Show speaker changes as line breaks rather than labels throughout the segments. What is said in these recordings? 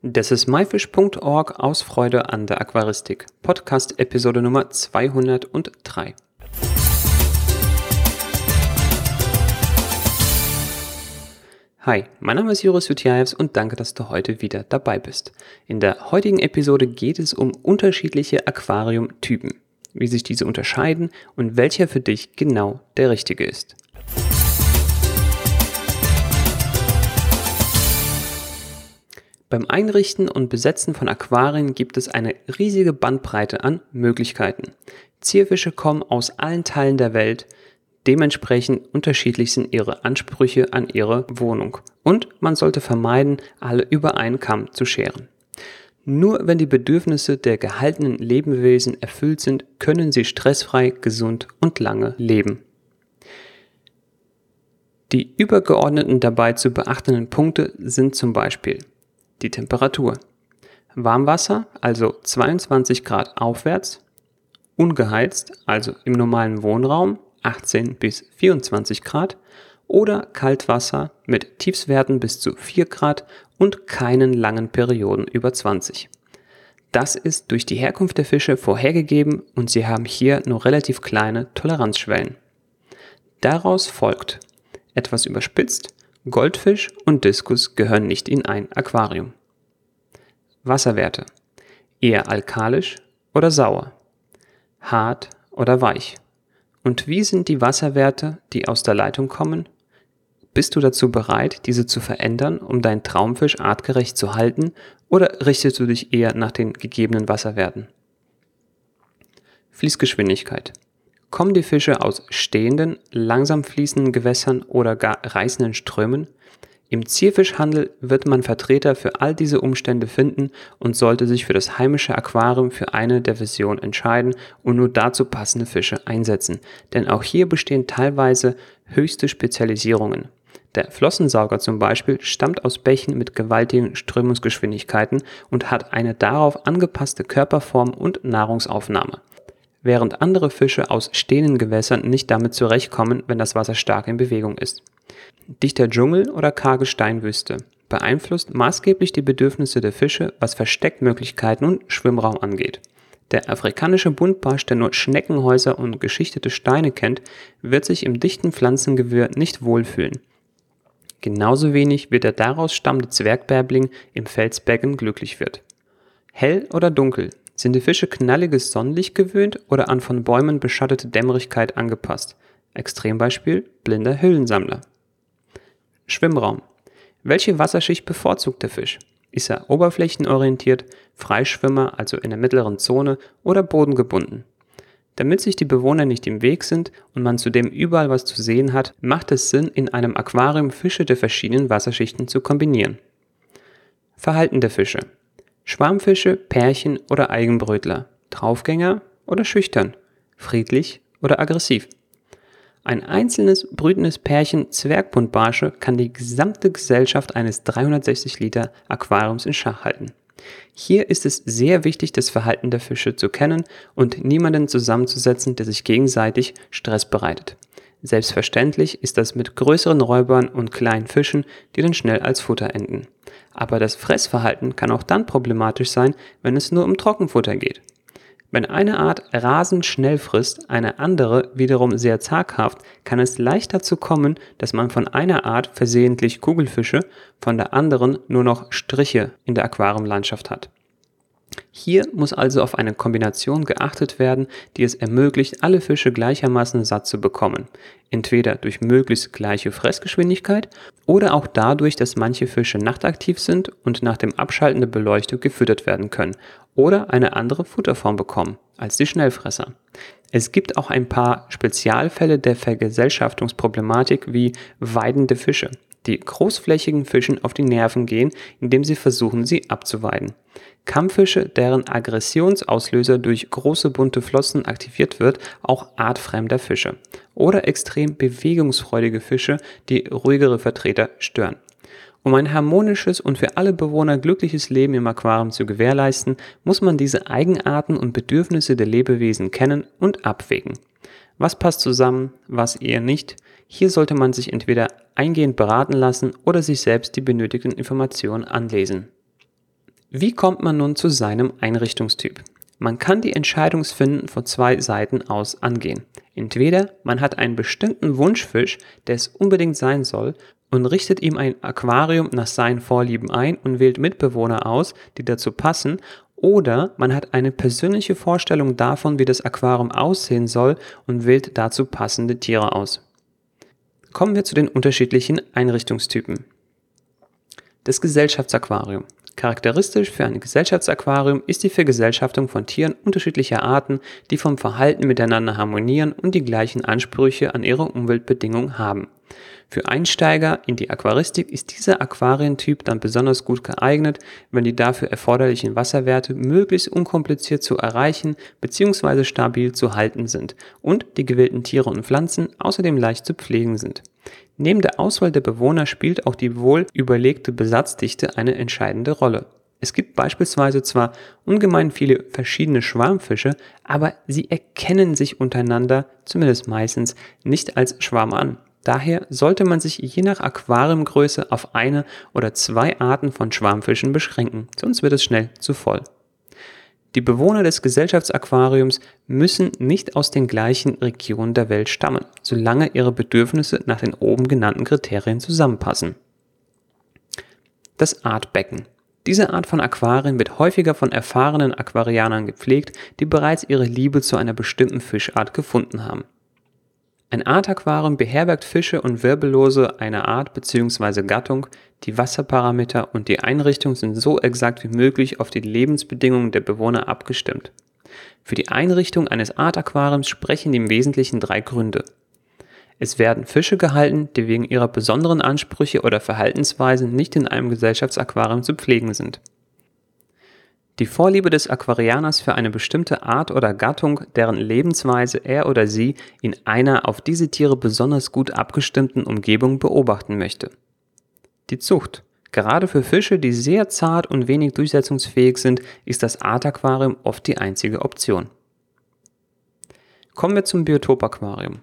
Das ist myfish.org aus Freude an der Aquaristik. Podcast Episode Nummer 203. Hi, mein Name ist Joris Jutjaevs und danke, dass du heute wieder dabei bist. In der heutigen Episode geht es um unterschiedliche Aquariumtypen, wie sich diese unterscheiden und welcher für dich genau der richtige ist. Beim Einrichten und Besetzen von Aquarien gibt es eine riesige Bandbreite an Möglichkeiten. Zierfische kommen aus allen Teilen der Welt, dementsprechend unterschiedlich sind ihre Ansprüche an ihre Wohnung und man sollte vermeiden, alle über einen Kamm zu scheren. Nur wenn die Bedürfnisse der gehaltenen Lebewesen erfüllt sind, können sie stressfrei, gesund und lange leben. Die übergeordneten dabei zu beachtenden Punkte sind zum Beispiel die Temperatur. Warmwasser, also 22 Grad aufwärts, ungeheizt, also im normalen Wohnraum 18 bis 24 Grad oder Kaltwasser mit Tiefswerten bis zu 4 Grad und keinen langen Perioden über 20. Das ist durch die Herkunft der Fische vorhergegeben und sie haben hier nur relativ kleine Toleranzschwellen. Daraus folgt, etwas überspitzt, Goldfisch und Diskus gehören nicht in ein Aquarium. Wasserwerte. Eher alkalisch oder sauer? Hart oder weich? Und wie sind die Wasserwerte, die aus der Leitung kommen? Bist du dazu bereit, diese zu verändern, um deinen Traumfisch artgerecht zu halten, oder richtest du dich eher nach den gegebenen Wasserwerten? Fließgeschwindigkeit. Kommen die Fische aus stehenden, langsam fließenden Gewässern oder gar reißenden Strömen? Im Zierfischhandel wird man Vertreter für all diese Umstände finden und sollte sich für das heimische Aquarium für eine der Versionen entscheiden und nur dazu passende Fische einsetzen, denn auch hier bestehen teilweise höchste Spezialisierungen. Der Flossensauger zum Beispiel stammt aus Bächen mit gewaltigen Strömungsgeschwindigkeiten und hat eine darauf angepasste Körperform und Nahrungsaufnahme während andere Fische aus stehenden Gewässern nicht damit zurechtkommen, wenn das Wasser stark in Bewegung ist. Dichter Dschungel oder karge Steinwüste beeinflusst maßgeblich die Bedürfnisse der Fische, was Versteckmöglichkeiten und Schwimmraum angeht. Der afrikanische Buntbarsch, der nur Schneckenhäuser und geschichtete Steine kennt, wird sich im dichten Pflanzengewirr nicht wohlfühlen. Genauso wenig wird der daraus stammende Zwergbärbling im Felsbecken glücklich wird. Hell oder dunkel, sind die Fische knalliges Sonnenlicht gewöhnt oder an von Bäumen beschattete Dämmerigkeit angepasst? Extrembeispiel blinder Höhlensammler. Schwimmraum. Welche Wasserschicht bevorzugt der Fisch? Ist er oberflächenorientiert, Freischwimmer, also in der mittleren Zone, oder bodengebunden? Damit sich die Bewohner nicht im Weg sind und man zudem überall was zu sehen hat, macht es Sinn, in einem Aquarium Fische der verschiedenen Wasserschichten zu kombinieren. Verhalten der Fische. Schwarmfische, Pärchen oder Eigenbrötler, Draufgänger oder schüchtern, friedlich oder aggressiv. Ein einzelnes brütendes Pärchen Zwergbuntbarsche kann die gesamte Gesellschaft eines 360 Liter Aquariums in Schach halten. Hier ist es sehr wichtig, das Verhalten der Fische zu kennen und niemanden zusammenzusetzen, der sich gegenseitig Stress bereitet. Selbstverständlich ist das mit größeren Räubern und kleinen Fischen, die dann schnell als Futter enden. Aber das Fressverhalten kann auch dann problematisch sein, wenn es nur um Trockenfutter geht. Wenn eine Art rasend schnell frisst, eine andere wiederum sehr zaghaft, kann es leicht dazu kommen, dass man von einer Art versehentlich Kugelfische, von der anderen nur noch Striche in der Aquariumlandschaft hat. Hier muss also auf eine Kombination geachtet werden, die es ermöglicht, alle Fische gleichermaßen satt zu bekommen. Entweder durch möglichst gleiche Fressgeschwindigkeit oder auch dadurch, dass manche Fische nachtaktiv sind und nach dem Abschalten der Beleuchtung gefüttert werden können oder eine andere Futterform bekommen als die Schnellfresser. Es gibt auch ein paar Spezialfälle der Vergesellschaftungsproblematik wie weidende Fische die großflächigen Fischen auf die Nerven gehen, indem sie versuchen, sie abzuweiden. Kampffische, deren Aggressionsauslöser durch große bunte Flossen aktiviert wird, auch artfremder Fische. Oder extrem bewegungsfreudige Fische, die ruhigere Vertreter stören. Um ein harmonisches und für alle Bewohner glückliches Leben im Aquarium zu gewährleisten, muss man diese Eigenarten und Bedürfnisse der Lebewesen kennen und abwägen. Was passt zusammen, was eher nicht? Hier sollte man sich entweder eingehend beraten lassen oder sich selbst die benötigten Informationen anlesen. Wie kommt man nun zu seinem Einrichtungstyp? Man kann die Entscheidungsfinden von zwei Seiten aus angehen. Entweder man hat einen bestimmten Wunschfisch, der es unbedingt sein soll, und richtet ihm ein Aquarium nach seinen Vorlieben ein und wählt Mitbewohner aus, die dazu passen, oder man hat eine persönliche Vorstellung davon, wie das Aquarium aussehen soll und wählt dazu passende Tiere aus. Kommen wir zu den unterschiedlichen Einrichtungstypen. Das Gesellschaftsaquarium. Charakteristisch für ein Gesellschaftsaquarium ist die Vergesellschaftung von Tieren unterschiedlicher Arten, die vom Verhalten miteinander harmonieren und die gleichen Ansprüche an ihre Umweltbedingungen haben. Für Einsteiger in die Aquaristik ist dieser Aquarientyp dann besonders gut geeignet, wenn die dafür erforderlichen Wasserwerte möglichst unkompliziert zu erreichen bzw. stabil zu halten sind und die gewählten Tiere und Pflanzen außerdem leicht zu pflegen sind. Neben der Auswahl der Bewohner spielt auch die wohl überlegte Besatzdichte eine entscheidende Rolle. Es gibt beispielsweise zwar ungemein viele verschiedene Schwarmfische, aber sie erkennen sich untereinander, zumindest meistens, nicht als Schwarm an. Daher sollte man sich je nach Aquariumgröße auf eine oder zwei Arten von Schwarmfischen beschränken, sonst wird es schnell zu voll. Die Bewohner des Gesellschaftsaquariums müssen nicht aus den gleichen Regionen der Welt stammen, solange ihre Bedürfnisse nach den oben genannten Kriterien zusammenpassen. Das Artbecken. Diese Art von Aquarien wird häufiger von erfahrenen Aquarianern gepflegt, die bereits ihre Liebe zu einer bestimmten Fischart gefunden haben. Ein Artaquarium beherbergt Fische und Wirbellose einer Art bzw. Gattung, die Wasserparameter und die Einrichtung sind so exakt wie möglich auf die Lebensbedingungen der Bewohner abgestimmt. Für die Einrichtung eines Artaquariums sprechen im Wesentlichen drei Gründe. Es werden Fische gehalten, die wegen ihrer besonderen Ansprüche oder Verhaltensweisen nicht in einem Gesellschaftsaquarium zu pflegen sind. Die Vorliebe des Aquarianers für eine bestimmte Art oder Gattung, deren Lebensweise er oder sie in einer auf diese Tiere besonders gut abgestimmten Umgebung beobachten möchte. Die Zucht. Gerade für Fische, die sehr zart und wenig durchsetzungsfähig sind, ist das Artaquarium oft die einzige Option. Kommen wir zum Biotopaquarium.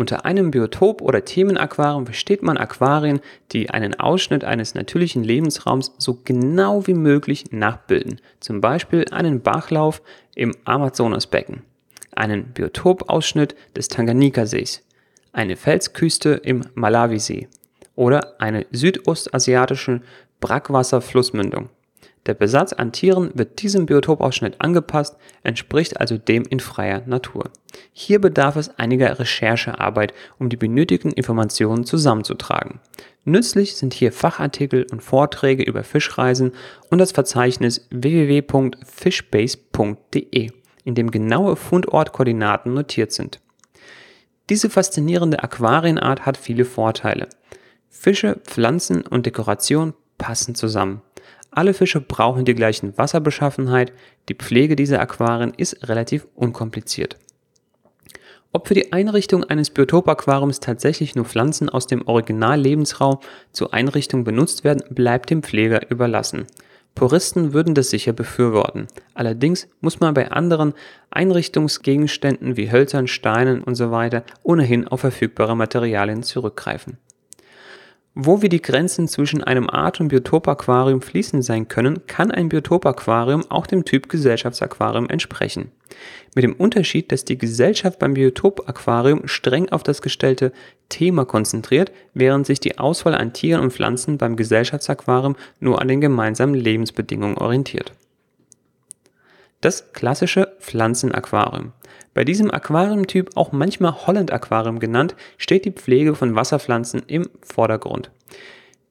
Unter einem Biotop- oder Themenaquarium versteht man Aquarien, die einen Ausschnitt eines natürlichen Lebensraums so genau wie möglich nachbilden, zum Beispiel einen Bachlauf im Amazonasbecken, einen Biotopausschnitt des Tanganikasees, eine Felsküste im Malawisee. Oder eine südostasiatische Brackwasserflussmündung. Der Besatz an Tieren wird diesem Biotopausschnitt angepasst, entspricht also dem in freier Natur. Hier bedarf es einiger Recherchearbeit, um die benötigten Informationen zusammenzutragen. Nützlich sind hier Fachartikel und Vorträge über Fischreisen und das Verzeichnis www.fishbase.de, in dem genaue Fundortkoordinaten notiert sind. Diese faszinierende Aquarienart hat viele Vorteile. Fische, Pflanzen und Dekoration passen zusammen. Alle Fische brauchen die gleichen Wasserbeschaffenheit, die Pflege dieser Aquarien ist relativ unkompliziert. Ob für die Einrichtung eines Biotopaquariums tatsächlich nur Pflanzen aus dem Originallebensraum zur Einrichtung benutzt werden, bleibt dem Pfleger überlassen. Puristen würden das sicher befürworten. Allerdings muss man bei anderen Einrichtungsgegenständen wie Hölzern, Steinen usw. So ohnehin auf verfügbare Materialien zurückgreifen. Wo wir die Grenzen zwischen einem Art- und Biotopaquarium fließend sein können, kann ein Biotopaquarium auch dem Typ Gesellschaftsaquarium entsprechen. Mit dem Unterschied, dass die Gesellschaft beim Biotopaquarium streng auf das gestellte Thema konzentriert, während sich die Auswahl an Tieren und Pflanzen beim Gesellschaftsaquarium nur an den gemeinsamen Lebensbedingungen orientiert. Das klassische Pflanzenaquarium. Bei diesem Aquariumtyp, auch manchmal Holland-Aquarium genannt, steht die Pflege von Wasserpflanzen im Vordergrund.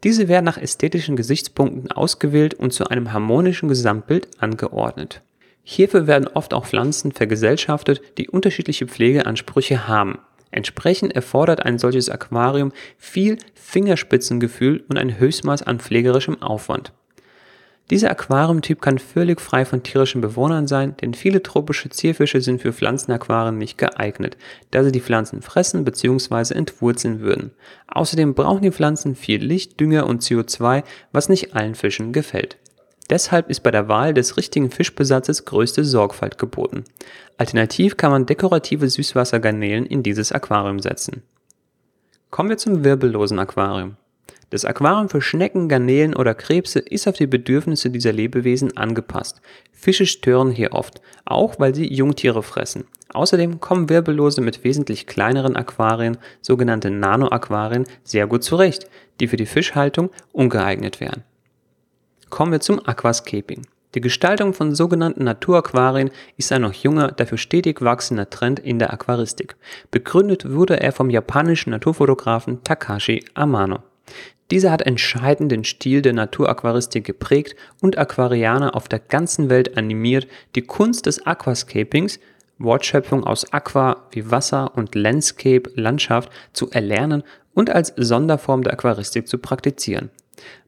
Diese werden nach ästhetischen Gesichtspunkten ausgewählt und zu einem harmonischen Gesamtbild angeordnet. Hierfür werden oft auch Pflanzen vergesellschaftet, die unterschiedliche Pflegeansprüche haben. Entsprechend erfordert ein solches Aquarium viel Fingerspitzengefühl und ein Höchstmaß an pflegerischem Aufwand. Dieser Aquariumtyp kann völlig frei von tierischen Bewohnern sein, denn viele tropische Zierfische sind für Pflanzenaquarien nicht geeignet, da sie die Pflanzen fressen bzw. entwurzeln würden. Außerdem brauchen die Pflanzen viel Licht, Dünger und CO2, was nicht allen Fischen gefällt. Deshalb ist bei der Wahl des richtigen Fischbesatzes größte Sorgfalt geboten. Alternativ kann man dekorative Süßwassergarnelen in dieses Aquarium setzen. Kommen wir zum wirbellosen Aquarium. Das Aquarium für Schnecken, Garnelen oder Krebse ist auf die Bedürfnisse dieser Lebewesen angepasst. Fische stören hier oft, auch weil sie Jungtiere fressen. Außerdem kommen Wirbellose mit wesentlich kleineren Aquarien, sogenannte Nanoaquarien, sehr gut zurecht, die für die Fischhaltung ungeeignet wären. Kommen wir zum Aquascaping. Die Gestaltung von sogenannten Naturaquarien ist ein noch junger, dafür stetig wachsender Trend in der Aquaristik. Begründet wurde er vom japanischen Naturfotografen Takashi Amano. Dieser hat entscheidend den Stil der Naturaquaristik geprägt und Aquarianer auf der ganzen Welt animiert, die Kunst des Aquascapings, Wortschöpfung aus Aqua wie Wasser und Landscape Landschaft zu erlernen und als Sonderform der Aquaristik zu praktizieren.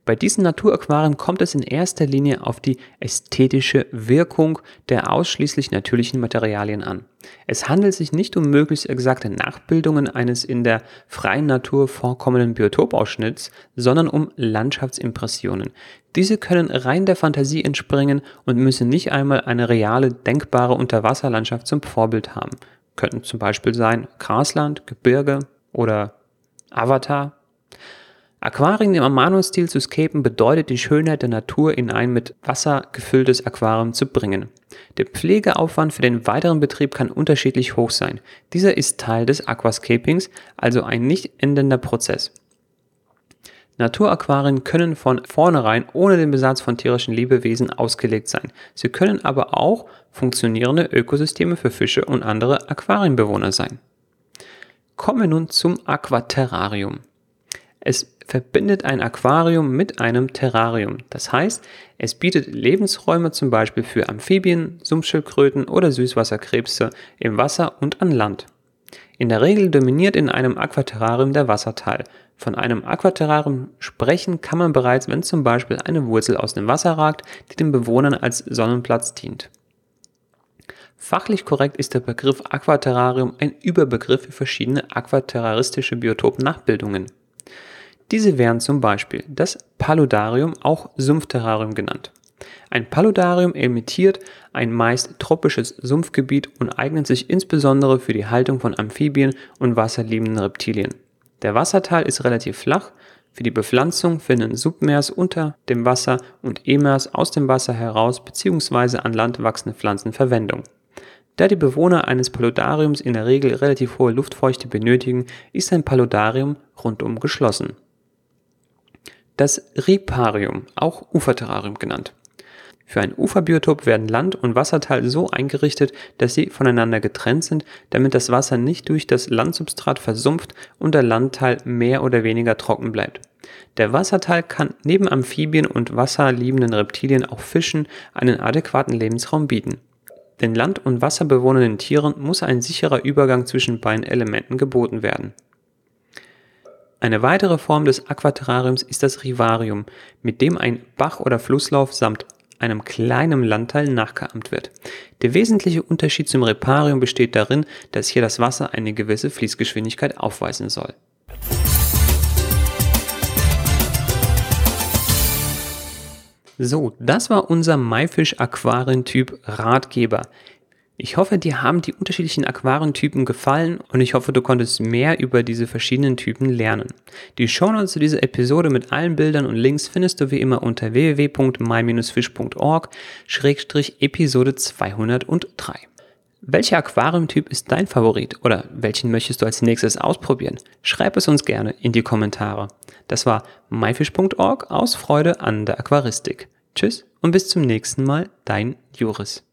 Bei diesen Naturaquarien kommt es in erster Linie auf die ästhetische Wirkung der ausschließlich natürlichen Materialien an. Es handelt sich nicht um möglichst exakte Nachbildungen eines in der freien Natur vorkommenden Biotopausschnitts, sondern um Landschaftsimpressionen. Diese können rein der Fantasie entspringen und müssen nicht einmal eine reale, denkbare Unterwasserlandschaft zum Vorbild haben. Könnten zum Beispiel sein Grasland, Gebirge oder Avatar Aquarien im Amano-Stil zu scapen bedeutet, die Schönheit der Natur in ein mit Wasser gefülltes Aquarium zu bringen. Der Pflegeaufwand für den weiteren Betrieb kann unterschiedlich hoch sein. Dieser ist Teil des Aquascapings, also ein nicht endender Prozess. Naturaquarien können von vornherein ohne den Besatz von tierischen Lebewesen ausgelegt sein. Sie können aber auch funktionierende Ökosysteme für Fische und andere Aquarienbewohner sein. Kommen wir nun zum Aquaterrarium. Es verbindet ein Aquarium mit einem Terrarium. Das heißt, es bietet Lebensräume zum Beispiel für Amphibien, Sumpfschildkröten oder Süßwasserkrebse im Wasser und an Land. In der Regel dominiert in einem Aquaterrarium der Wasserteil. Von einem Aquaterrarium sprechen kann man bereits, wenn zum Beispiel eine Wurzel aus dem Wasser ragt, die den Bewohnern als Sonnenplatz dient. Fachlich korrekt ist der Begriff Aquaterrarium ein Überbegriff für verschiedene aquaterraristische Biotopnachbildungen. Diese wären zum Beispiel das Paludarium, auch Sumpfterrarium genannt. Ein Paludarium emittiert ein meist tropisches Sumpfgebiet und eignet sich insbesondere für die Haltung von Amphibien und wasserliebenden Reptilien. Der Wasserteil ist relativ flach. Für die Bepflanzung finden Submers unter dem Wasser und Emers aus dem Wasser heraus bzw. an Land wachsende Pflanzen Verwendung. Da die Bewohner eines Paludariums in der Regel relativ hohe Luftfeuchte benötigen, ist ein Paludarium rundum geschlossen das Riparium, auch Uferterrarium genannt. Für ein Uferbiotop werden Land- und Wasserteil so eingerichtet, dass sie voneinander getrennt sind, damit das Wasser nicht durch das Landsubstrat versumpft und der Landteil mehr oder weniger trocken bleibt. Der Wasserteil kann neben Amphibien und wasserliebenden Reptilien auch Fischen einen adäquaten Lebensraum bieten. Den land- und wasserbewohnenden Tieren muss ein sicherer Übergang zwischen beiden Elementen geboten werden. Eine weitere Form des Aquaterrariums ist das Rivarium, mit dem ein Bach oder Flusslauf samt einem kleinen Landteil nachgeahmt wird. Der wesentliche Unterschied zum Riparium besteht darin, dass hier das Wasser eine gewisse Fließgeschwindigkeit aufweisen soll. So, das war unser Maifisch Aquarientyp Ratgeber. Ich hoffe, dir haben die unterschiedlichen Aquarientypen gefallen und ich hoffe, du konntest mehr über diese verschiedenen Typen lernen. Die Shownotes zu dieser Episode mit allen Bildern und Links findest du wie immer unter www.my-fish.org-episode 203. Welcher Aquariumtyp ist dein Favorit oder welchen möchtest du als nächstes ausprobieren? Schreib es uns gerne in die Kommentare. Das war myfish.org aus Freude an der Aquaristik. Tschüss und bis zum nächsten Mal, dein Juris.